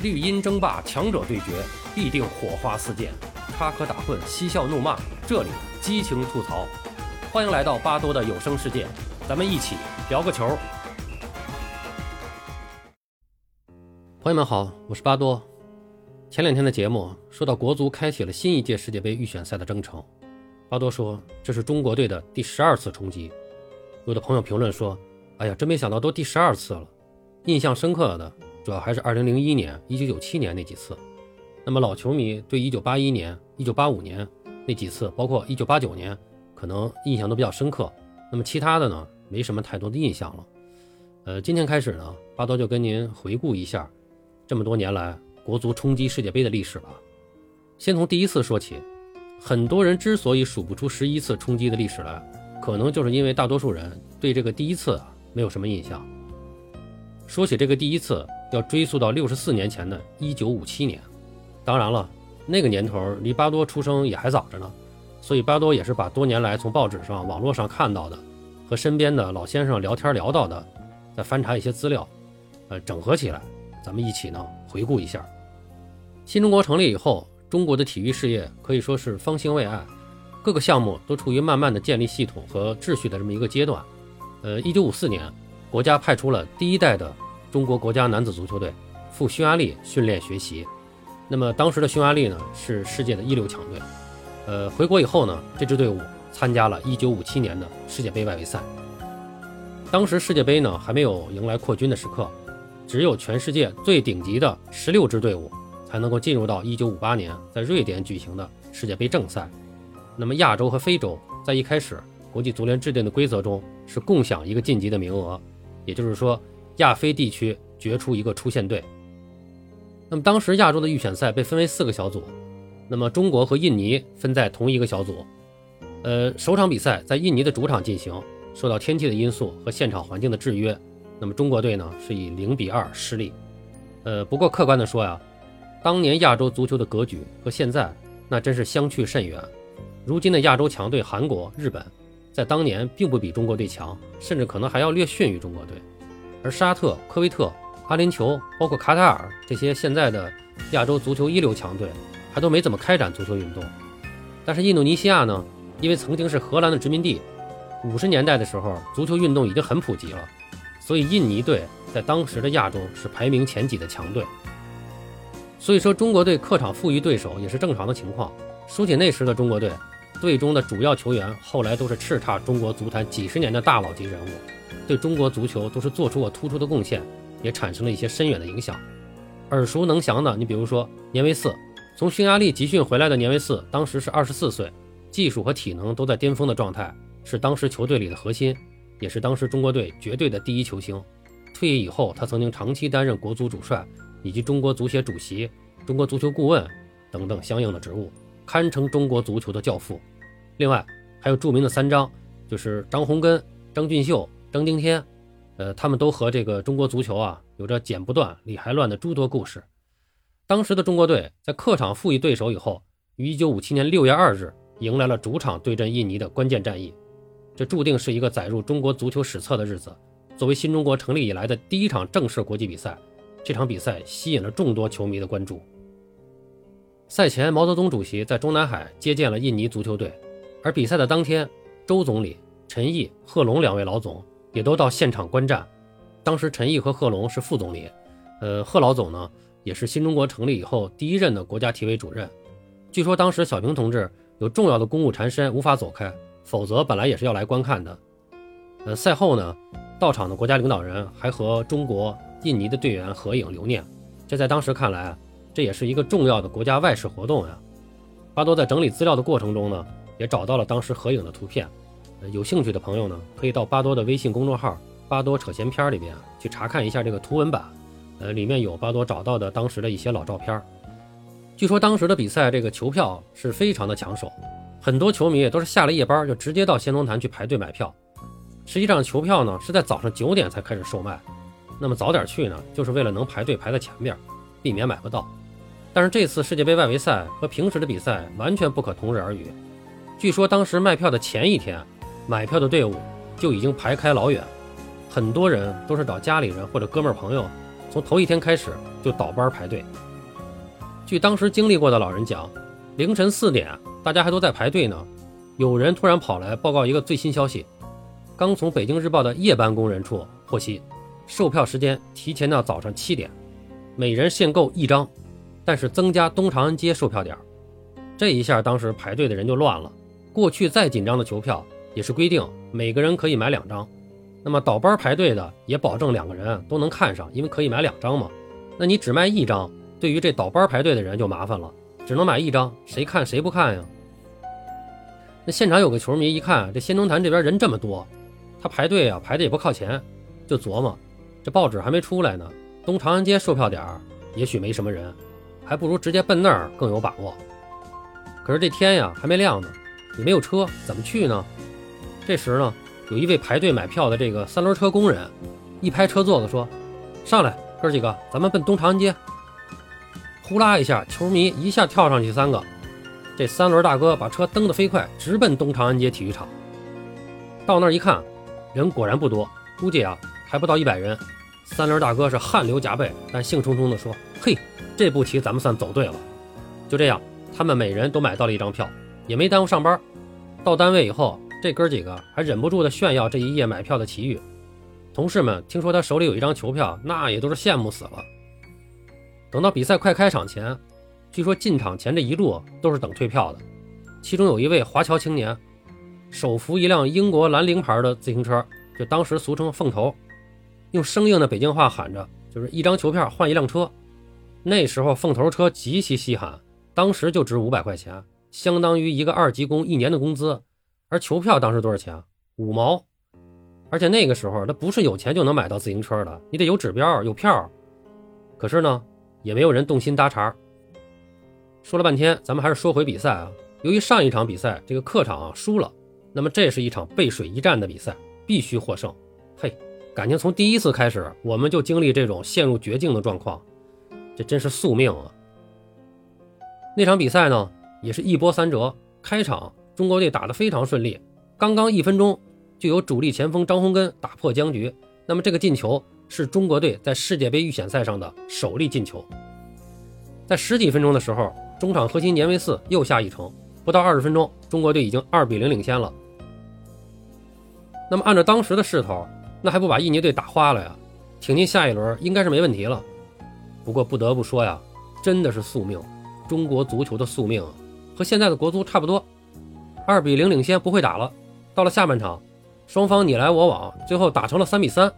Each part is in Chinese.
绿茵争霸，强者对决，必定火花四溅，插科打诨，嬉笑怒骂，这里激情吐槽。欢迎来到巴多的有声世界，咱们一起聊个球。朋友们好，我是巴多。前两天的节目说到国足开启了新一届世界杯预选赛的征程，巴多说这是中国队的第十二次冲击。有的朋友评论说：“哎呀，真没想到都第十二次了。”印象深刻的。主要还是2001年、1997年那几次。那么老球迷对1981年、1985年那几次，包括1989年，可能印象都比较深刻。那么其他的呢，没什么太多的印象了。呃，今天开始呢，巴多就跟您回顾一下这么多年来国足冲击世界杯的历史吧。先从第一次说起，很多人之所以数不出十一次冲击的历史来，可能就是因为大多数人对这个第一次没有什么印象。说起这个第一次。要追溯到六十四年前的一九五七年，当然了，那个年头离巴多出生也还早着呢，所以巴多也是把多年来从报纸上、网络上看到的，和身边的老先生聊天聊到的，再翻查一些资料，呃，整合起来，咱们一起呢回顾一下。新中国成立以后，中国的体育事业可以说是方兴未艾，各个项目都处于慢慢的建立系统和秩序的这么一个阶段。呃，一九五四年，国家派出了第一代的。中国国家男子足球队赴匈牙利训练学习，那么当时的匈牙利呢是世界的一流强队。呃，回国以后呢，这支队伍参加了一九五七年的世界杯外围赛。当时世界杯呢还没有迎来扩军的时刻，只有全世界最顶级的十六支队伍才能够进入到一九五八年在瑞典举行的世界杯正赛。那么亚洲和非洲在一开始国际足联制定的规则中是共享一个晋级的名额，也就是说。亚非地区决出一个出线队。那么当时亚洲的预选赛被分为四个小组，那么中国和印尼分在同一个小组。呃，首场比赛在印尼的主场进行，受到天气的因素和现场环境的制约，那么中国队呢是以零比二失利。呃，不过客观的说呀，当年亚洲足球的格局和现在那真是相去甚远。如今的亚洲强队韩国、日本，在当年并不比中国队强，甚至可能还要略逊于中国队。而沙特、科威特、阿联酋，包括卡塔尔这些现在的亚洲足球一流强队，还都没怎么开展足球运动。但是印度尼西亚呢，因为曾经是荷兰的殖民地，五十年代的时候足球运动已经很普及了，所以印尼队在当时的亚洲是排名前几的强队。所以说中国队客场负于对手也是正常的情况。说起那时的中国队，队中的主要球员后来都是叱咤中国足坛几十年的大佬级人物。对中国足球都是做出过突出的贡献，也产生了一些深远的影响。耳熟能详的，你比如说年维四，从匈牙利集训回来的年维四，当时是二十四岁，技术和体能都在巅峰的状态，是当时球队里的核心，也是当时中国队绝对的第一球星。退役以后，他曾经长期担任国足主帅以及中国足协主席、中国足球顾问等等相应的职务，堪称中国足球的教父。另外还有著名的三张，就是张洪根、张俊秀。张丁天，呃，他们都和这个中国足球啊有着剪不断、理还乱的诸多故事。当时的中国队在客场负于对手以后，于1957年6月2日迎来了主场对阵印尼的关键战役，这注定是一个载入中国足球史册的日子。作为新中国成立以来的第一场正式国际比赛，这场比赛吸引了众多球迷的关注。赛前，毛泽东主席在中南海接见了印尼足球队，而比赛的当天，周总理、陈毅、贺龙两位老总。也都到现场观战。当时陈毅和贺龙是副总理，呃，贺老总呢也是新中国成立以后第一任的国家体委主任。据说当时小平同志有重要的公务缠身，无法走开，否则本来也是要来观看的。呃，赛后呢，到场的国家领导人还和中国、印尼的队员合影留念。这在当时看来，这也是一个重要的国家外事活动呀。巴多在整理资料的过程中呢，也找到了当时合影的图片。有兴趣的朋友呢，可以到巴多的微信公众号“巴多扯闲篇”里边去查看一下这个图文版。呃，里面有巴多找到的当时的一些老照片。据说当时的比赛这个球票是非常的抢手，很多球迷也都是下了夜班就直接到先锋坛去排队买票。实际上球票呢是在早上九点才开始售卖，那么早点去呢，就是为了能排队排在前边，避免买不到。但是这次世界杯外围赛和平时的比赛完全不可同日而语。据说当时卖票的前一天。买票的队伍就已经排开老远，很多人都是找家里人或者哥们儿朋友从头一天开始就倒班排队。据当时经历过的老人讲，凌晨四点，大家还都在排队呢，有人突然跑来报告一个最新消息：刚从北京日报的夜班工人处获悉，售票时间提前到早上七点，每人限购一张，但是增加东长安街售票点。这一下，当时排队的人就乱了。过去再紧张的求票，也是规定每个人可以买两张。那么倒班排队的也保证两个人都能看上，因为可以买两张嘛。那你只卖一张，对于这倒班排队的人就麻烦了，只能买一张，谁看谁不看呀？那现场有个球迷一看这仙农坛这边人这么多，他排队啊排的也不靠前，就琢磨这报纸还没出来呢，东长安街售票点也许没什么人，还不如直接奔那儿更有把握。可是这天呀还没亮呢，也没有车，怎么去呢？这时呢。有一位排队买票的这个三轮车工人，一拍车座子说：“上来，哥几个，咱们奔东长安街。”呼啦一下，球迷一下跳上去三个。这三轮大哥把车蹬得飞快，直奔东长安街体育场。到那儿一看，人果然不多，估计啊还不到一百人。三轮大哥是汗流浃背，但兴冲冲地说：“嘿，这步棋咱们算走对了。”就这样，他们每人都买到了一张票，也没耽误上班。到单位以后。这哥几个还忍不住的炫耀这一夜买票的奇遇，同事们听说他手里有一张球票，那也都是羡慕死了。等到比赛快开场前，据说进场前这一路都是等退票的。其中有一位华侨青年，手扶一辆英国兰陵牌的自行车，就当时俗称“凤头”，用生硬的北京话喊着：“就是一张球票换一辆车。”那时候凤头车极其稀罕，当时就值五百块钱，相当于一个二级工一年的工资。而球票当时多少钱？五毛。而且那个时候他不是有钱就能买到自行车的，你得有指标有票。可是呢，也没有人动心搭茬。说了半天，咱们还是说回比赛啊。由于上一场比赛这个客场输了，那么这是一场背水一战的比赛，必须获胜。嘿，感情从第一次开始我们就经历这种陷入绝境的状况，这真是宿命啊。那场比赛呢，也是一波三折，开场。中国队打得非常顺利，刚刚一分钟就有主力前锋张洪根打破僵局。那么这个进球是中国队在世界杯预选赛上的首粒进球。在十几分钟的时候，中场核心年维四又下一城，不到二十分钟，中国队已经二比零领先了。那么按照当时的势头，那还不把印尼队打花了呀？挺进下一轮应该是没问题了。不过不得不说呀，真的是宿命，中国足球的宿命和现在的国足差不多。二比零领先不会打了，到了下半场，双方你来我往，最后打成了三比三。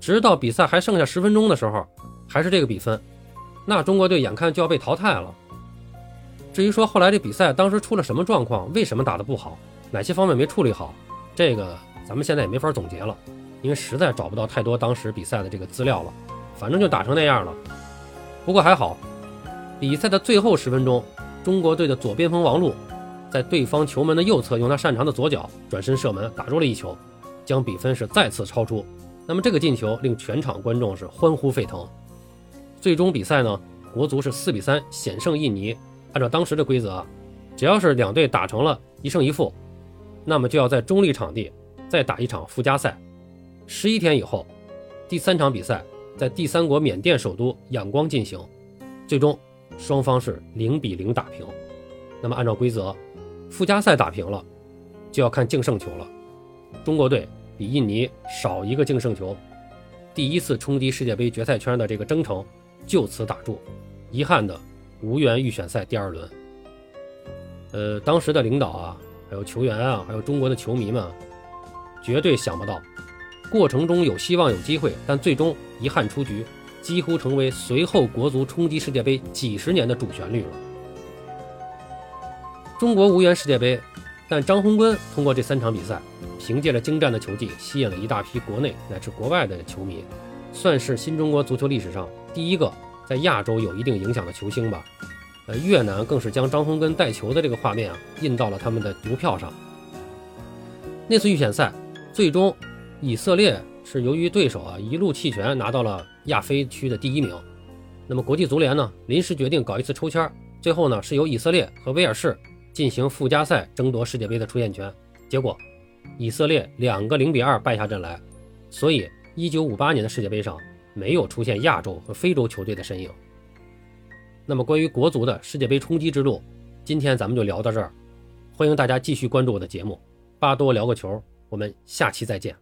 直到比赛还剩下十分钟的时候，还是这个比分，那中国队眼看就要被淘汰了。至于说后来这比赛当时出了什么状况，为什么打得不好，哪些方面没处理好，这个咱们现在也没法总结了，因为实在找不到太多当时比赛的这个资料了。反正就打成那样了。不过还好，比赛的最后十分钟，中国队的左边锋王璐。在对方球门的右侧，用他擅长的左脚转身射门，打入了一球，将比分是再次超出。那么这个进球令全场观众是欢呼沸腾。最终比赛呢，国足是四比三险胜印尼。按照当时的规则，只要是两队打成了一胜一负，那么就要在中立场地再打一场附加赛。十一天以后，第三场比赛在第三国缅甸首都仰光进行，最终双方是零比零打平。那么按照规则。附加赛打平了，就要看净胜球了。中国队比印尼少一个净胜球，第一次冲击世界杯决赛圈的这个征程就此打住，遗憾的无缘预选赛第二轮。呃，当时的领导啊，还有球员啊，还有中国的球迷们，绝对想不到，过程中有希望有机会，但最终遗憾出局，几乎成为随后国足冲击世界杯几十年的主旋律了。中国无缘世界杯，但张洪根通过这三场比赛，凭借着精湛的球技，吸引了一大批国内乃至国外的球迷，算是新中国足球历史上第一个在亚洲有一定影响的球星吧。呃，越南更是将张洪根带球的这个画面啊印到了他们的邮票上。那次预选赛，最终以色列是由于对手啊一路弃权拿到了亚非区的第一名。那么国际足联呢临时决定搞一次抽签，最后呢是由以色列和威尔士。进行附加赛争夺世界杯的出线权，结果以色列两个零比二败下阵来，所以一九五八年的世界杯上，没有出现亚洲和非洲球队的身影。那么，关于国足的世界杯冲击之路，今天咱们就聊到这儿。欢迎大家继续关注我的节目，巴多聊个球，我们下期再见。